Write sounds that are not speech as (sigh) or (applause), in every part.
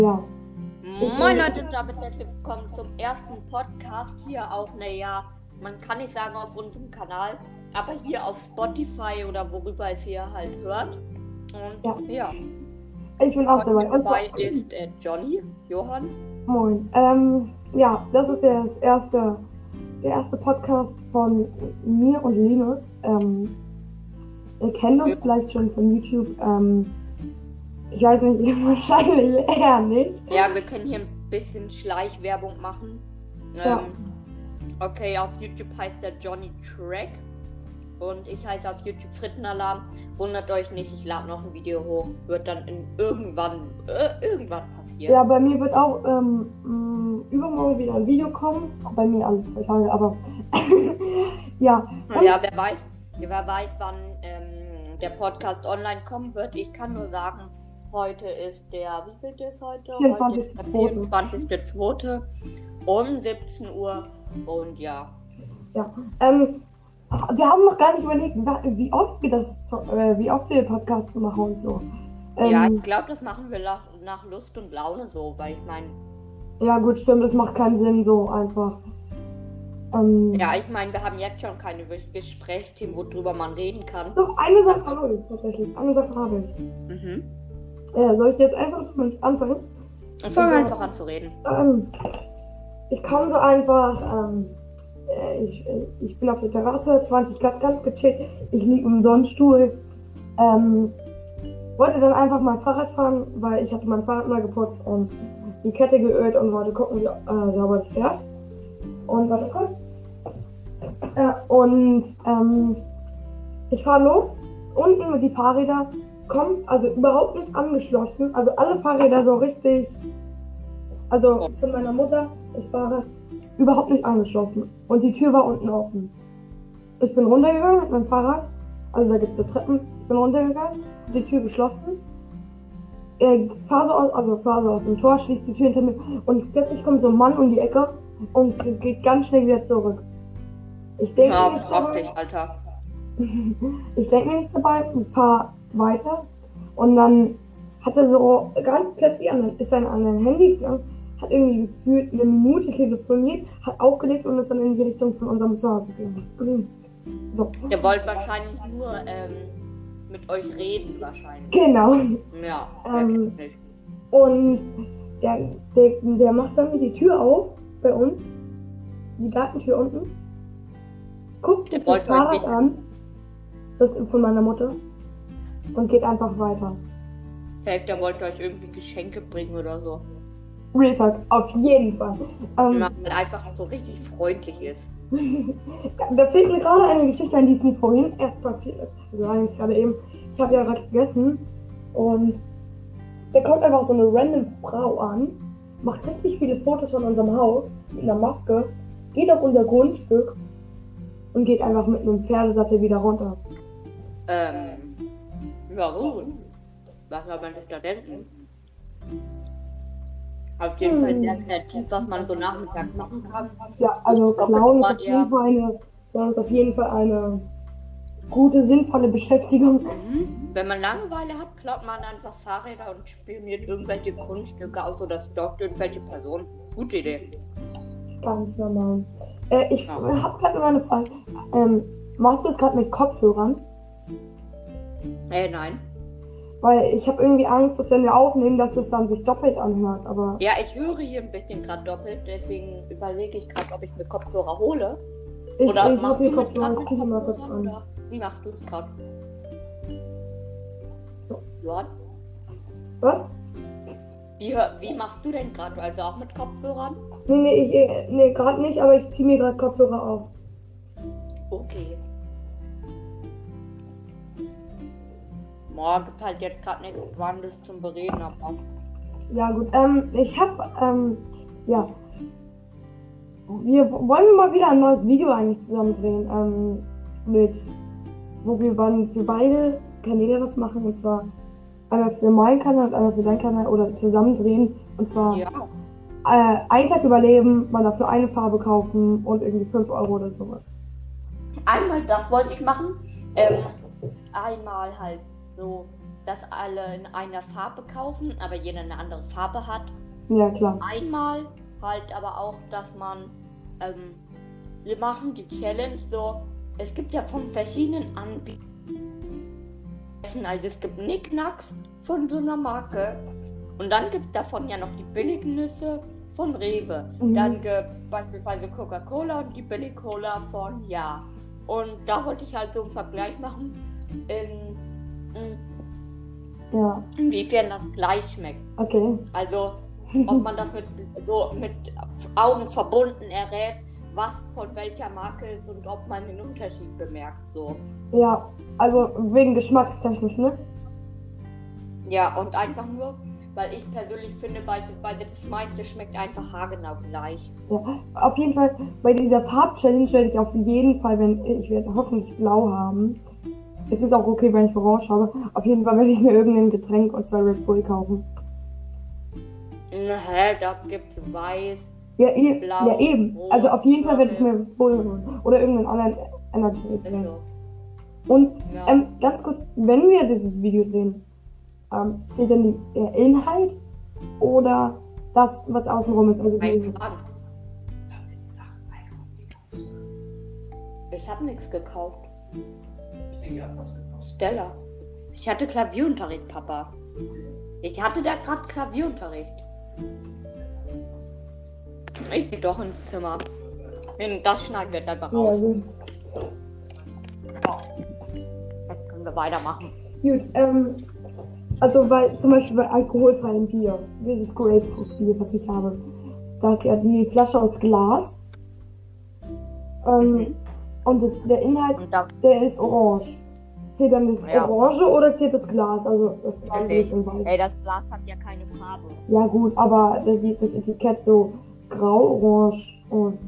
Ja. Moin Leute, und damit herzlich willkommen zum ersten Podcast hier auf, naja, man kann nicht sagen auf unserem Kanal, aber hier auf Spotify oder worüber es hier halt hört. Und ja, Ich bin auch dabei. Und dabei zwar- ist äh, Johnny, Johann. Moin. Ähm, ja, das ist ja das erste, der erste Podcast von mir und Linus. Ähm, ihr kennt uns Ja. vielleicht schon von YouTube. Ähm, ich weiß nicht, (laughs) wahrscheinlich eher nicht. Ja, wir können hier ein bisschen Schleichwerbung machen. Ja. Ähm, okay, auf YouTube heißt der Johnny Track. Und ich heiße auf YouTube Frittenalarm. Wundert euch nicht, ich lade noch ein Video hoch. Wird dann in irgendwann, äh, irgendwann passieren. Ja, bei mir wird auch ähm, mh, übermorgen wieder ein Video kommen. Bei mir alle zwei Tage, aber (laughs) ja. Und, Ja, wer weiß, wer weiß, wann ähm, der Podcast online kommen wird. Ich kann nur sagen, heute ist der, wie viel ist heute? Heute ist der 24.2.. 24.2. um 17 Uhr. Und ja, ja. Ähm, wir haben noch gar nicht überlegt, wie oft wir das, äh, wie oft wir den Podcast zu machen und so. Ähm, ja, ich glaube, das machen wir nach, nach Lust und Laune so, weil ich meine, Ja, gut, stimmt, es macht keinen Sinn so einfach. Ähm, ja, ich meine, wir haben jetzt schon keine Gesprächsthemen, worüber man reden kann. Doch, eine Sache habe ich tatsächlich. Eine Sache habe ich. Mhm. Äh, soll ich jetzt einfach anfangen? Und fangen wir einfach an zu reden. Ähm, ich komme so einfach, ähm, äh, ich, ich bin auf der Terrasse, 20 Grad, ganz gechillt. Ich liege im Sonnenstuhl. Ähm, wollte dann einfach mal Fahrrad fahren, weil ich hatte mein Fahrrad mal geputzt und die Kette geölt und wollte gucken, wie äh, sauber es fährt. Und warte kurz. Äh, und ähm, ich fahre los. Unten mit die Fahrräder kommen, also überhaupt nicht angeschlossen. Also alle Fahrräder so richtig also von meiner Mutter, das Fahrrad, überhaupt nicht angeschlossen. Und die Tür war unten offen. Ich bin runtergegangen mit meinem Fahrrad. Also da gibt es so Treppen. Ich bin runtergegangen, die Tür geschlossen. Äh, fahr so aus, also fahr so aus dem Tor, schließt die Tür hinter mir und plötzlich kommt so ein Mann um die Ecke und ge- geht ganz schnell wieder zurück. Ich denke Ja, mir praktisch, dabei. Alter. (laughs) Ich denke mir nichts dabei und fahr weiter. Und dann hat er so ganz plötzlich an, ist er an sein Handy gegangen, hat irgendwie gefühlt eine Minute telefoniert, hat aufgelegt und ist dann in die Richtung von unserem Zuhause gegangen. So, Ihr wollt wahrscheinlich nur ähm, mit euch reden, wahrscheinlich. genau. Ja, Ähm. Und der, der, der macht dann die Tür auf bei uns, die Gartentür unten, guckt sich das euch Fahrrad an, das ist von meiner Mutter, und geht einfach weiter. Safe, der wollte euch irgendwie Geschenke bringen oder so. Real Talk, auf jeden Fall. Ähm, Wenn man einfach so richtig freundlich ist. (laughs) Da fällt mir gerade eine Geschichte an, die ist mir vorhin erst passiert ist. Also eigentlich gerade eben. Ich habe ja gerade gegessen und da kommt einfach so eine random Frau an, macht richtig viele Fotos von unserem Haus mit einer Maske, geht auf unser Grundstück und geht einfach mit einem Pferdesattel wieder runter. Ähm, warum? Was soll man sich da denken? Auf jeden Fall sehr kreativ, was man so nachmittags machen kann. Ja, also Clown ist auf jeden Fall eine, das ist auf jeden Fall eine gute, sinnvolle Beschäftigung. Mhm. Wenn man Langeweile hat, klaut man einfach Fahrräder und spioniert irgendwelche Grundstücke aus oder stalkt irgendwelche Personen. Gute Idee. Ganz normal. Äh, ich Ja. habe gerade mal eine Frage. Ähm, machst du es gerade mit Kopfhörern? Äh, nein. Weil ich habe irgendwie Angst, dass wenn wir aufnehmen, dass es dann sich doppelt anhört. Aber Ja, ich höre hier ein bisschen gerade doppelt, deswegen überlege ich gerade, ob ich mir Kopfhörer hole. ich, Oder ich machst du die mit Kopfhörer, mal kurz an. oder wie machst du es gerade? So. Johann? Was? Wie, wie machst du denn gerade? Also auch mit Kopfhörern? Nee, nee, ich, äh, nee gerade nicht, aber ich ziehe mir gerade Kopfhörer auf. Okay. Morgen gibt halt jetzt gerade nichts Spannendes zum Bereden, aber Ja, gut. Ähm, ich habe, ähm, ja. Wir wollen mal wieder ein neues Video eigentlich zusammen drehen. Ähm, mit, wo wir, wir beide Kanäle was machen. Und zwar einmal für meinen Kanal und einmal für deinen Kanal oder zusammen drehen. Und zwar ja. äh, einen Tag überleben, mal dafür eine Farbe kaufen und irgendwie 5 Euro oder sowas. Einmal das wollte ich machen. Ähm, einmal halt so dass alle in einer Farbe kaufen, aber jeder eine andere Farbe hat. Ja, klar. Einmal halt aber auch, dass man, ähm, wir machen die Challenge so, es gibt ja von verschiedenen Anbietern, also es gibt Nicknacks von so einer Marke und dann gibt es davon ja noch die billigen Nüsse von Rewe. Mhm. Dann gibt es beispielsweise Coca-Cola und die Billig-Cola von Ja. Und da wollte ich halt so einen Vergleich machen, in, in, Ja, inwiefern das gleich schmeckt. okay. Also, ob man das mit, so mit Augen verbunden errät, was von welcher Marke ist und ob man den Unterschied bemerkt. So. Ja, also wegen geschmackstechnisch, ne? Ja, und einfach nur, weil ich persönlich finde, beispielsweise das meiste schmeckt einfach haargenau gleich. Ja, auf jeden Fall, bei dieser Farb-Challenge werde ich auf jeden Fall, wenn ich werde hoffentlich blau haben. Es ist auch okay, wenn ich orange habe. Auf jeden Fall werde ich mir irgendein Getränk und zwei Red Bull kaufen. Na, Hä, da gibt's weiß. Ja, e Blau, ja eben. rot, Also auf jeden Fall werde ich mir. Red Bull holen. Oder irgendeinen anderen Energy Drink. so. Und Ja. ähm, ganz kurz, wenn wir dieses Video drehen, ähm, zählt dann die, der Inhalt oder das, was außenrum ist? Also Mein Plan. Ich habe nichts gekauft. Stella. Ich hatte Klavierunterricht, Papa. Ich hatte da gerade Klavierunterricht. Ich geh doch ins Zimmer. Das schneiden wir jetzt einfach ja, raus. gut. Jetzt können wir weitermachen. Gut, ähm, also bei, zum Beispiel bei alkoholfreiem Bier, dieses Grapefruit-Bier, was ich habe, da ist ja die Flasche aus Glas. Ähm, Mhm. Und das, der Inhalt, der ist orange. Zählt dann das Ja. Orange oder zählt das Glas? Also das Glas Okay. ist in weiß. Ey, das Glas hat ja keine Farbe. Ja gut, aber das Etikett so grau-orange und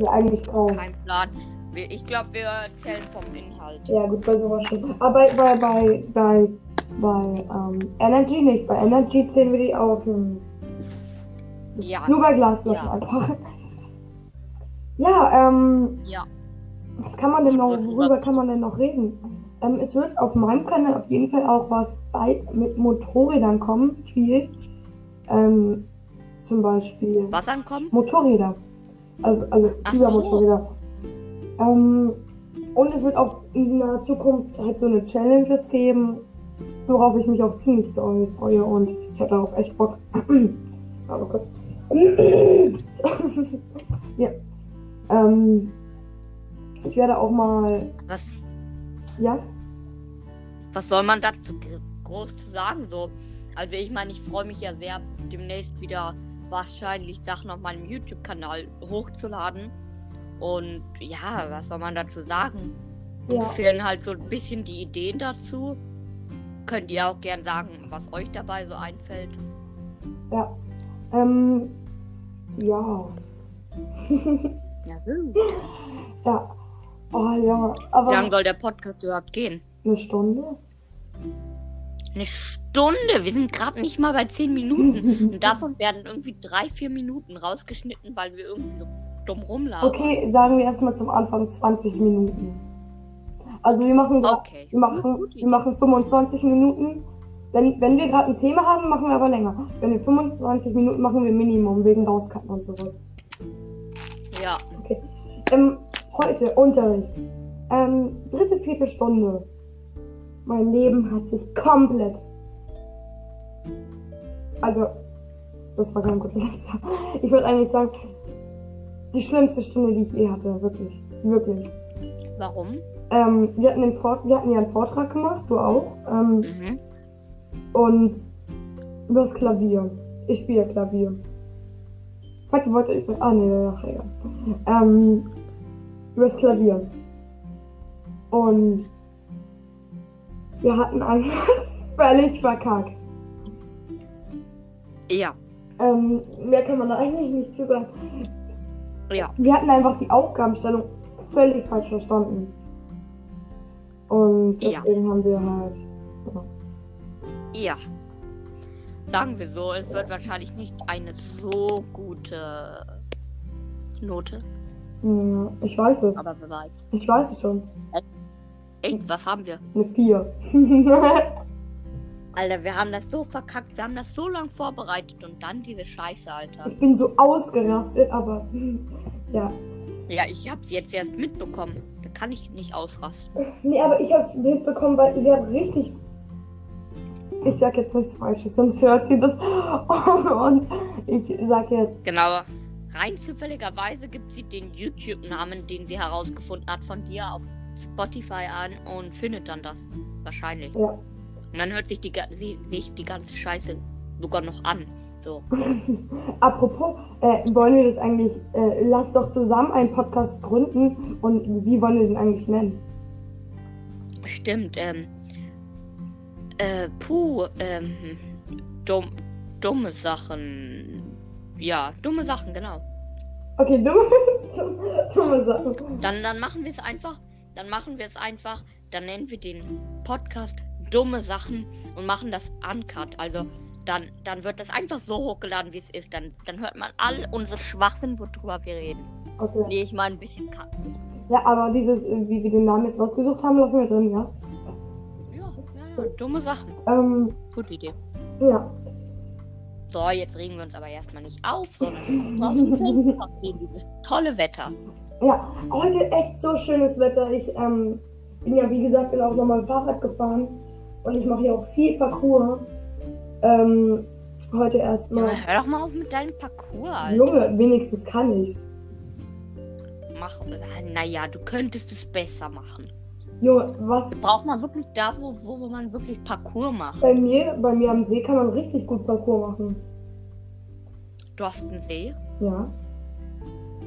ja eigentlich grau. Kein Plan. Ich glaube, wir zählen vom Inhalt. Ja gut, bei sowas schon. Aber bei, bei, bei, bei, bei ähm, Energy nicht. Bei Energy zählen wir die außen. Ja. Nur bei Glasflaschen Ja. einfach. Ja, ähm, Ja. was kann man denn noch, worüber kann man denn noch reden? Ähm, es wird auf meinem Kanal auf jeden Fall auch was bald mit Motorrädern kommen, viel. Ähm, zum Beispiel Was ankommt? Motorräder. Also, also Ach über so. Motorräder. Ähm, und es wird auch in naher Zukunft halt so eine Challenges geben, worauf ich mich auch ziemlich doll freue und ich habe darauf echt Bock. (clears throat) Warte kurz. (clears throat) ja. Ähm, ich werde auch mal, Was, ja, was soll man dazu gr- groß zu sagen? So, also ich meine, ich freue mich ja sehr, demnächst wieder wahrscheinlich Sachen auf meinem YouTube-Kanal hochzuladen. Und ja, was soll man dazu sagen? Uns Ja. fehlen halt so ein bisschen die Ideen dazu. Könnt ihr auch gern sagen, was euch dabei so einfällt. ja, ähm, ja, (laughs) Ja, gut. ja, oh ja, aber Wie lange soll der Podcast überhaupt gehen? eine Stunde? Eine Stunde. Wir sind gerade nicht mal bei 10 Minuten. (laughs) Und davon werden irgendwie drei, vier Minuten rausgeschnitten, weil wir irgendwie so dumm rumlaufen. Okay, sagen wir erstmal zum Anfang 20 Minuten. Also wir machen, gra- Okay. wir machen, wir machen 25 Minuten. Wenn, wenn wir gerade ein Thema haben, machen wir aber länger. Wenn wir 25 Minuten machen wir Minimum wegen Rauscutten und sowas. Ja. Ähm, heute Unterricht. Ähm, dritte, vierte Stunde. Mein Leben hat sich komplett. Also, das war kein guter (laughs) Satz. Ich würde eigentlich sagen, die schlimmste Stunde, die ich je hatte, wirklich. Wirklich. Warum? Ähm, wir, hatten den Vort wir hatten ja einen Vortrag gemacht, du auch. Ähm, Mhm. und über das Klavier. Ich spiele Klavier. Falls ihr wollt, ich. Ah, nee, ach, egal. Ähm, über das Klavier. Und wir hatten einfach (laughs) völlig verkackt. Ja. Ähm, mehr kann man da eigentlich nicht zu sagen. Ja. Wir hatten einfach die Aufgabenstellung völlig falsch verstanden. Und Ja. deswegen haben wir halt. Ja. Sagen wir so, es wird wahrscheinlich nicht eine so gute Note. Ja, ich weiß es. Aber wer weiß. Ich weiß es schon. Echt, was haben wir? Eine 4. (laughs) Alter, wir haben das so verkackt. Wir haben das so lang vorbereitet und dann diese Scheiße, Alter. ich bin so ausgerastet, aber (laughs) ja. Ja, ich hab's jetzt erst mitbekommen. Da kann ich nicht ausrasten. Nee, aber ich hab's mitbekommen, weil sie hat richtig. Ich sag jetzt nichts Falsches, sonst hört sie das. (laughs) Und ich sag jetzt. Genau. Rein zufälligerweise gibt sie den YouTube-Namen, den sie herausgefunden hat, von dir auf Spotify an und findet dann das. Wahrscheinlich. Ja. Und dann hört sich die, sie, sich die ganze Scheiße sogar noch an. So. (laughs) Apropos, äh, wollen wir das eigentlich. Äh, lass doch zusammen einen Podcast gründen. Und wie wollen wir den eigentlich nennen? Stimmt, ähm. Äh, puh, ähm. Dumm, dumme Sachen. Ja, dumme Sachen, genau. Okay, (laughs) dumme, dumme Sachen. Dann, dann machen wir es einfach. Dann machen wir es einfach. Dann nennen wir den Podcast Dumme Sachen und machen das uncut. Also dann, dann wird das einfach so hochgeladen, wie es ist. Dann, dann hört man all unsere Schwachsinn, worüber wir reden. Okay. Nee, ich meine ein bisschen kacken. Ja, aber dieses, äh, wie wir den Namen jetzt rausgesucht haben, lassen wir drin, ja? Ja, ja, ja. Dumme Sachen. Ähm, Gute Idee. ja. So, jetzt regen wir uns aber erstmal nicht auf, sondern wir draußen filmen und sehen dieses tolle Wetter. Ja, heute echt so schönes Wetter. Ich ähm, bin ja, wie gesagt, bin auch nochmal Fahrrad gefahren. Und ich mache hier auch viel Parcours. Ähm, heute erstmal. hör doch mal auf mit deinem Parcours, Alter. Junge, wenigstens kann ich's. Mach, naja, du könntest es besser machen. Junge, was Braucht man wirklich da, wo, wo man wirklich Parcours macht? bei mir, bei mir am See kann man richtig gut Parcours machen. Du hast einen See? Ja.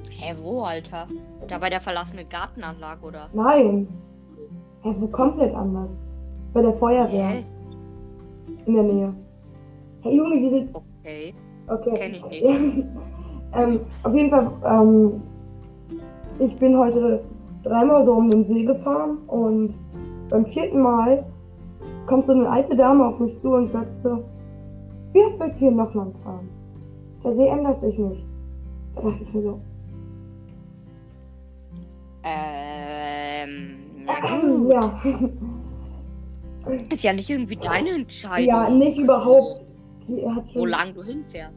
Hä, wo, Alter? Da bei der verlassenen Gartenanlage, oder? Nein. Hä, wo komplett anders. Bei der Feuerwehr Hä? in der Nähe. Hey Junge, wir sind. Okay. Okay. Kenn ich nicht. (laughs) ähm, auf jeden Fall, ähm, ich bin heute dreimal so um den See gefahren und beim vierten Mal kommt so eine alte Dame auf mich zu und sagt so, wie oft willst du hier noch lang fahren? Der See ändert sich nicht. Da dachte ich mir so, Ähm. Na (clears throat) gut. ja. (laughs) Ist ja nicht irgendwie deine Entscheidung, ja, nicht überhaupt. Die hat wo schon, lang du hinfährst.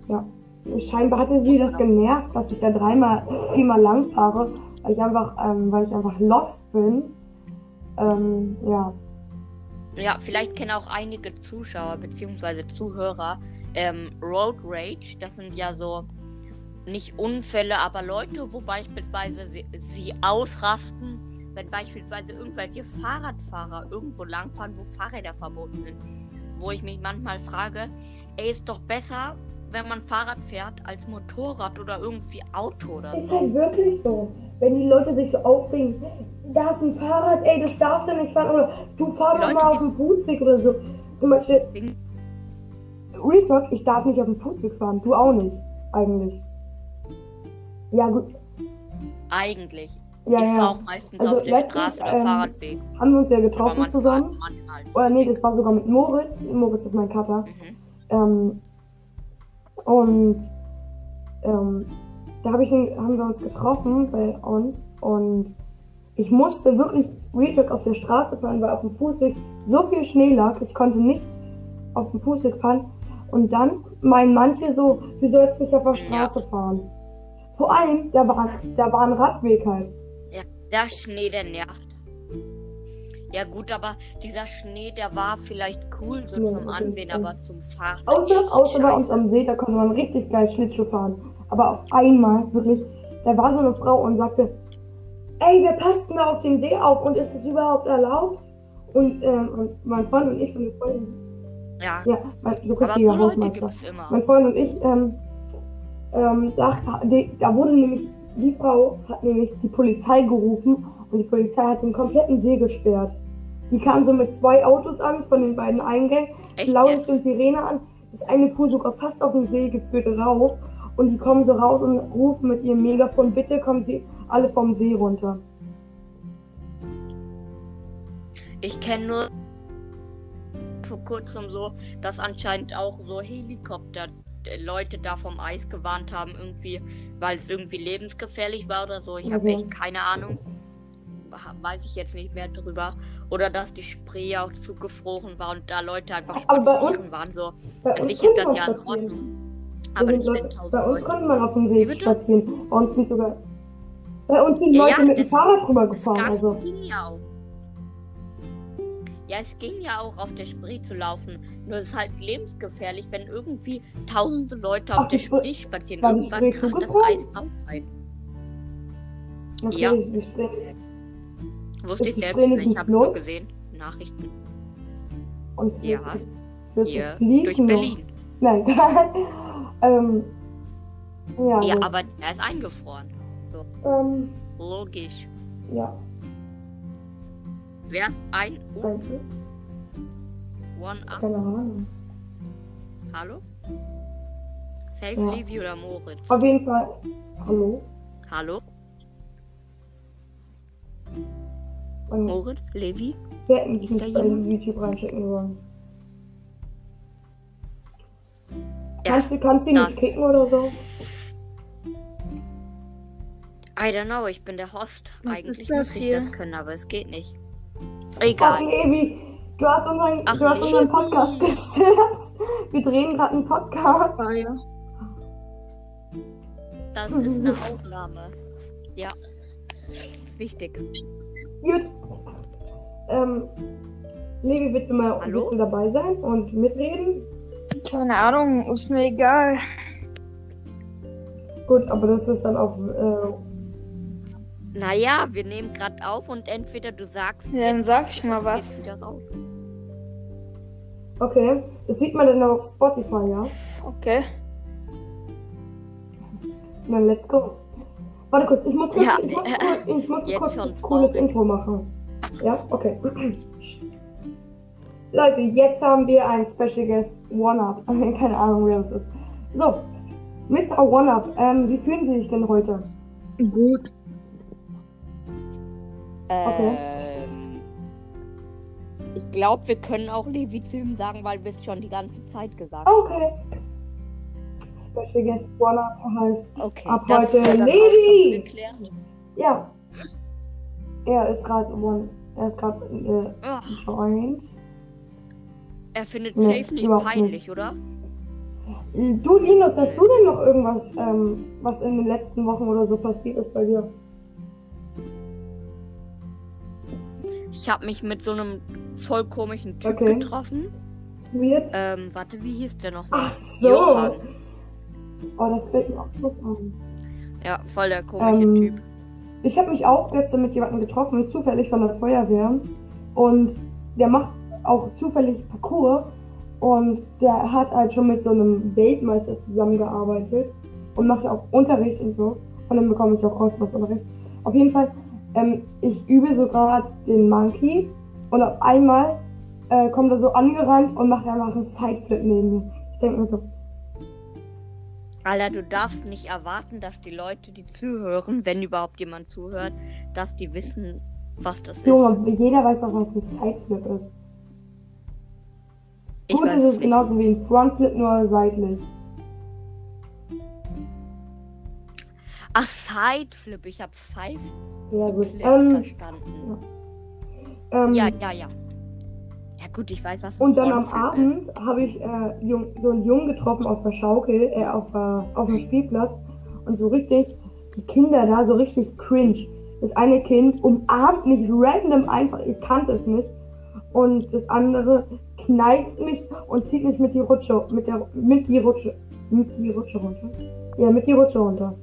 scheinbar hatte sie das genervt, dass ich da dreimal, viermal lang fahre, weil ich einfach, ähm, weil ich einfach lost bin. Ähm, ja. Ja, vielleicht kennen auch einige Zuschauer bzw. Zuhörer ähm, Road Rage. Das sind ja so nicht Unfälle, aber Leute, wo beispielsweise sie, sie ausrasten, wenn beispielsweise irgendwelche Fahrradfahrer irgendwo langfahren, wo Fahrräder verboten sind. Wo ich mich manchmal frage, ey, ist doch besser, wenn man Fahrrad fährt, als Motorrad oder irgendwie Auto oder Ist so. halt wirklich so. Wenn die Leute sich so aufregen, da ist ein Fahrrad, ey, das darfst du nicht fahren. Oder du fahr doch mal auf dem Fußweg oder so. Zum Beispiel, Real Talk, ich darf nicht auf dem Fußweg fahren. Du auch nicht, eigentlich. Ja, gut. Eigentlich. Ja, ich fahre ja. auch meistens Also auf der Straße oder ähm, Fahrradweg. Haben wir uns ja getroffen zusammen. Oder nee, das war sogar mit Moritz. Moritz ist mein Cutter. Mhm. Ähm, und ähm, da hab ich, haben wir uns getroffen bei uns und ich musste wirklich Real auf der Straße fahren, weil auf dem Fußweg so viel Schnee lag, ich konnte nicht auf dem Fußweg fahren. Und dann meinen manche so, du sollst nicht auf der Straße fahren. Vor allem, da war, da war ein Radweg halt. Ja, der Schnee, der nervt. Ja gut, aber dieser Schnee, der war vielleicht cool so Ja, zum Ansehen, aber zum Fahren. Außer, außer bei uns am See, da konnte man richtig geil Schlittschuh fahren. Aber auf einmal, wirklich, da war so eine Frau und sagte, ey, wir passen da auf dem See auf und ist es überhaupt erlaubt? Und, ähm, und mein Freund und ich und eine Freundin, Ja, ja, mein, so richtiger so Hausmeister. Mein Freund und ich, ähm, ähm, da, da wurde nämlich, die Frau hat nämlich die Polizei gerufen und die Polizei hat den kompletten See gesperrt. Die kam so mit zwei Autos an, von den beiden Eingängen, Echt Blaulicht und Sirene an. Das eine fuhr sogar fast auf den See geführt rauf und die kommen so raus und rufen mit ihrem Megafon, bitte kommen sie alle vom See runter. Ich kenne nur vor kurzem so, dass anscheinend auch so Helikopter äh, Leute da vom Eis gewarnt haben, irgendwie, weil es irgendwie lebensgefährlich war oder so. Ich habe Okay. echt keine Ahnung. Weiß ich jetzt nicht mehr drüber. Oder dass die Spree auch zugefroren war und da Leute einfach spazieren uns- waren. So, Bei uns ist konnte man das ja in spazieren. Ordnung. Aber sind nicht, Leute, tausend bei uns konnte man auf dem See spazieren. Uns sind sogar. Bei uns sind Ja, Leute ja, mit dem Fahrrad rüber Es gefahren. gang- Also. ging ja auch. Ja, es ging ja auch auf der Spree zu laufen. Nur es ist halt lebensgefährlich, wenn irgendwie tausende Leute Ach, auf der Spree- spazieren. Irgendwann kracht das? Eis auch ein. Okay, Ja. Ich, ich Wusste Ist ich die selbst Spree nicht. Ich habe nur gesehen. Nachrichten. Und Ja. Flüsse, Flüsse Hier. Durch fließen noch. Berlin. Nein, (laughs) ähm, ja, Ja, aber er ist eingefroren. ähm, Logisch. ja, Wer ist ein U. One Up? Keine Ahnung. Hallo? Safe Ja. Levi oder Moritz? Auf jeden Fall. Hallo? Hallo? Und Moritz? Levi? wir hätten es nicht bei? YouTube reinschicken sollen. Ja, kannst du, kannst du ihn nicht kicken oder so? I don't know, ich bin der Host. Was Eigentlich ist das müsste ich hier? das können, aber es geht nicht. Ach, Egal. Levi, du hast unseren, Ach, du hast unseren. Podcast gestört. Wir drehen gerade einen Podcast. Ah, ja. Das ist eine Aufnahme. Ja. Wichtig. Gut. Ähm, Levi, willst du mal Hallo? willst du dabei sein und mitreden? Keine Ahnung, ist mir egal. Gut, aber das ist dann auch. Äh, Naja, wir nehmen gerade auf und entweder du sagst, Ja, dann sag ich mal was. okay. Das sieht man dann auf Spotify, ja? Okay. Dann let's go. Warte kurz, ich muss kurz, Ja, ich muss, äh, kurz, ich muss kurz ein cooles traurig. Intro machen. Ja, okay. Leute, jetzt haben wir einen Special Guest One-Up. (laughs) Keine Ahnung, wer das ist. So, Mr. One-Up, ähm, wie fühlen Sie sich denn heute? Gut. Okay. Ähm, ich glaube, wir können auch Levi zu ihm sagen, weil wir es schon die ganze Zeit gesagt haben. Okay. Special Guest One-Up heißt, Okay. ab heute ist ja. Er ist gerade One, er ist gerade äh, joined. er findet Nee, safe nicht peinlich, oder? Du, Linus, hast du denn noch irgendwas, ähm, was in den letzten Wochen oder so passiert ist bei dir? Ich habe mich mit so einem voll komischen Typ Okay. getroffen. Weird? Ähm, warte, wie hieß der noch? Ach so. Johann. Oh, das fällt mir auch was an. Ja, voll der komische Ähm, Typ. Ich habe mich auch gestern mit jemandem getroffen, zufällig von der Feuerwehr. Und der macht auch zufällig Parcours. Und der hat halt schon mit so einem Weltmeister zusammengearbeitet. Und macht auch Unterricht und so. Von dem bekomme ich auch kostenlos Unterricht. Auf jeden Fall, ähm, ich übe so gerade den Monkey. Und auf einmal äh, kommt er so angerannt und macht einfach einen Sideflip neben mir. Ich denke mir so, Alter, du darfst nicht erwarten, dass die Leute, die zuhören, wenn überhaupt jemand zuhört, dass die wissen, was das ist. Junge, jeder weiß doch, was ein Sideflip ist. ich Gut ist es genauso wie ein Frontflip, nur seitlich. Ach, Sideflip. Ich habe Five Ja, gut. Flip Ähm, verstanden. ähm, Ja, ja, ja. Ja gut, ich weiß, was und dann am. Abend habe ich äh, jung, so einen Jungen getroffen auf der Schaukel, äh, auf, äh, auf dem Spielplatz. Und so richtig, die Kinder da, so richtig cringe. Das eine Kind umarmt mich random einfach, ich kannte es nicht. Und das andere kneift mich und zieht mich mit die Rutsche, mit der, mit die Rutsche, mit die Rutsche runter. Ja, mit die Rutsche runter.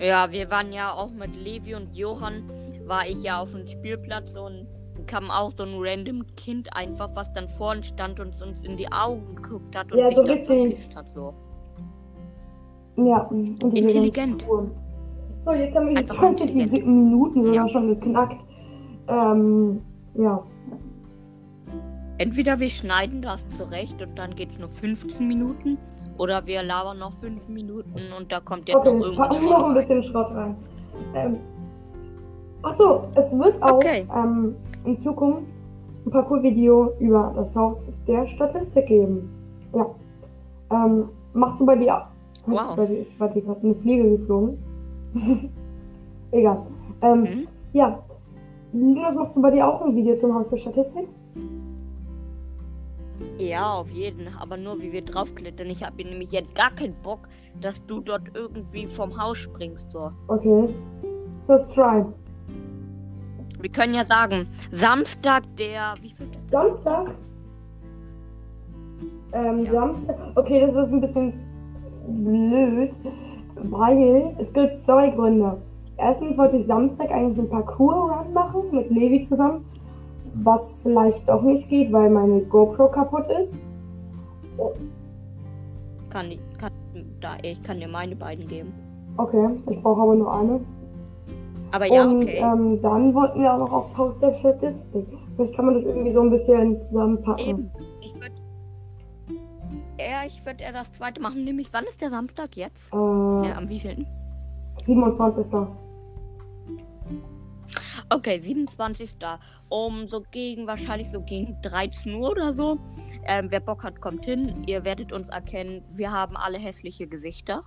Ja, wir waren ja auch mit Levi und Johann, war ich ja auf dem Spielplatz und kam auch so ein random Kind einfach, was dann vor uns stand und uns in die Augen geguckt hat und Ja, sich so richtig. hat. So. Ja, Intelligent. So, jetzt haben wir die Einfach 20 intelligent. Minuten sogar Ja. schon geknackt. Ähm, ja. Entweder wir schneiden das zurecht und dann geht's nur 15 Minuten oder wir labern noch 5 Minuten und da kommt jetzt Okay, noch irgendwas. noch ein bisschen Schrott rein. Ähm, Achso, es wird auch Okay. ähm, in Zukunft ein Parcours-Video über das Haus der Statistik geben. Ja. Ähm, machst du bei dir. Wow. Bei dir ist bei dir gerade eine Fliege geflogen. (laughs) Egal. Ähm, Mhm. Ja. Linus, machst du bei dir auch ein Video zum Haus der Statistik? Ja, auf jeden, aber nur wie wir draufklettern. Ich habe nämlich jetzt gar keinen Bock, dass du dort irgendwie vom Haus springst. So. Okay. First try. Wir können ja sagen, Samstag, der. Wie viel ist Samstag? Ähm, Samstag. Okay, das ist ein bisschen blöd, weil es gibt zwei Gründe. Erstens wollte ich Samstag eigentlich einen Parkour-Run machen mit Levi zusammen, was vielleicht doch nicht geht, weil meine GoPro kaputt ist. Kann, ich- kann, da, ich kann dir meine beiden geben. Okay, ich brauche aber nur eine. Aber ja, Und okay. ähm, dann wollten wir auch noch aufs Haus der Statistik. Vielleicht kann man das irgendwie so ein bisschen zusammenpacken. Eben. Ich würde. Ja, ich würde eher das zweite machen. Nämlich, wann ist der Samstag jetzt? Äh, Ja, am wievielten? 27. Okay, 27. Um so gegen, wahrscheinlich so gegen 13 Uhr oder so. Ähm, wer Bock hat, kommt hin. Ihr werdet uns erkennen. Wir haben alle hässliche Gesichter.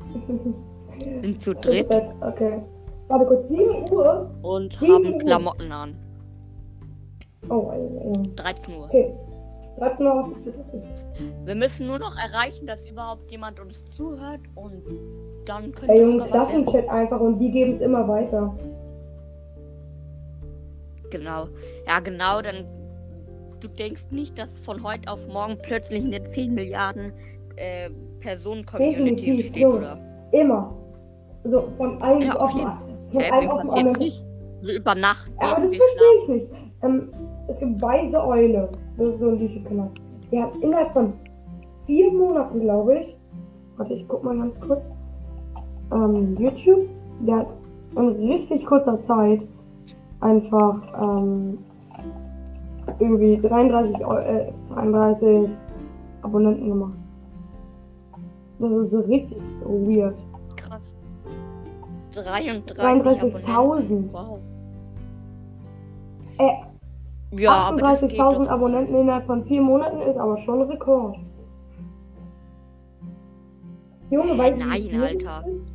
(laughs) Sind zu dritt Okay. Warte kurz, 7 Uhr? und Sieben haben Uhr. Klamotten an. Oh, äh, 13 Uhr. okay. 13 Uhr auf die Statistik. Wir müssen nur noch erreichen, dass überhaupt jemand uns zuhört und dann können Ey, wir Junge, was werden. Klassenchat einfach und die geben es immer weiter. Genau. Ja, genau, dann du denkst nicht, dass von heute auf morgen plötzlich eine 10 Milliarden äh, Personen-Community Junge. oder? Immer. So, von einem Ja, auf jeden Auf den passiert nicht. Über Nacht. Ja, aber das verstehe ich nicht. Ähm, es gibt Weise Eule. Das ist so ein YouTube-Kanal. Der hat innerhalb von vier Monaten, glaube ich. Warte, ich guck mal ganz kurz. Ähm, YouTube. Der hat in richtig kurzer Zeit einfach ähm, irgendwie 33, Eu- äh, 33 Abonnenten gemacht. Das ist so richtig weird. Krass. 33 33.000. Abonnenten. Wow. Äh, Ja, aber das geht 38.000 doch. Abonnenten innerhalb von vier Monaten ist aber schon ein Rekord. Junge, weißt du, wie Nein, viel das Alter. ist?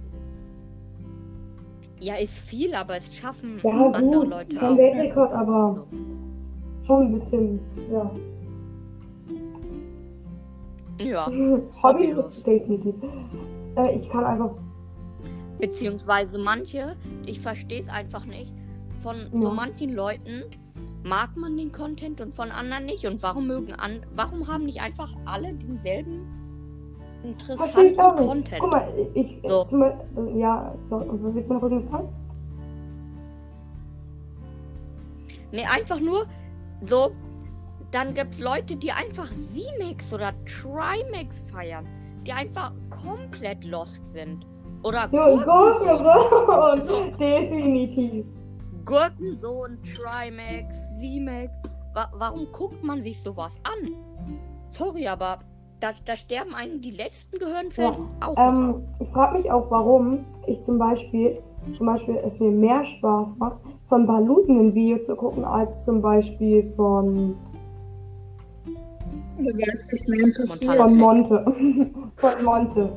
Ja, ist viel, aber es schaffen Ja, andere gut, Leute kein auch. Weltrekord, aber schon ein bisschen, ja. Ja. (laughs) Hobbylos, definitiv. Äh, ich kann einfach, Beziehungsweise manche, ich verstehe es einfach nicht. Von so Ja. manchen Leuten mag man den Content und von anderen nicht. Und warum mögen an, warum haben nicht einfach alle denselben interessanten. Content? Guck mal, ich, So. zum Beispiel, ja, so, willst du noch irgendwas sagen? Nee, einfach nur so. Dann gibt's Leute, die einfach Z-Max oder Trimax feiern. Die einfach komplett lost sind. Oder Ja, und Gurkensohn, Gurkensohn, definitiv. Gurkensohn, Trimax, Z-Max. Wa warum guckt man sich sowas an? Sorry, aber da, da sterben einem die letzten Gehirnzellen auch. noch ab. Ähm, ich frage mich auch, warum ich zum Beispiel, zum Beispiel es mir mehr Spaß macht, von Baluten ein Video zu gucken, als zum Beispiel von, von Monte. (laughs) von Monte.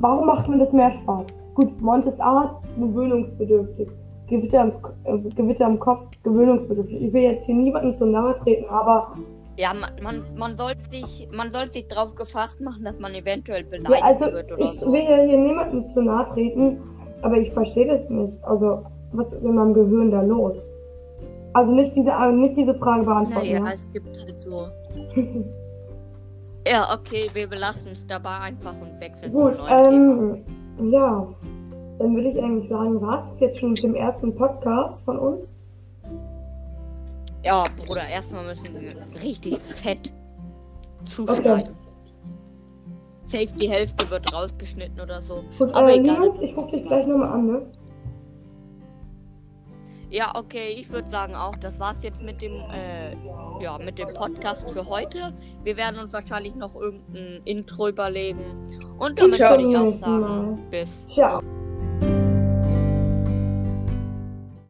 Warum macht mir das mehr Spaß? Gut, Montes Art, gewöhnungsbedürftig. Gewitter, am, äh, Gewitter am Kopf, gewöhnungsbedürftig. Ich will jetzt hier niemandem so nahe treten, aber Ja, man, man, man sollte sich, man sollte sich drauf gefasst machen, dass man eventuell ja, beleidigt also wird oder ich so. will ja hier niemandem zu nahe treten, aber ich verstehe das nicht. Also, was ist in meinem Gehirn da los? Also nicht diese, also nicht diese Frage beantworten. Naja, ja? es gibt halt so. (laughs) ja, okay, wir belassen es dabei einfach und wechseln Gut, zum neuen Thema. ähm, ja, dann würde ich eigentlich sagen, war es jetzt schon mit dem ersten Podcast von uns? Ja, Bruder, erstmal müssen wir richtig fett zuschneiden. Safe die Hälfte wird rausgeschnitten oder so. Gut, Aber äh, egal. Linus, ich rufe dich gleich nochmal an, ne? Ja, okay, ich würde sagen auch, das war's jetzt mit dem, äh, ja, mit dem Podcast für heute. Wir werden uns wahrscheinlich noch irgendein Intro überlegen. Und damit würde ich auch sagen, bis Ciao.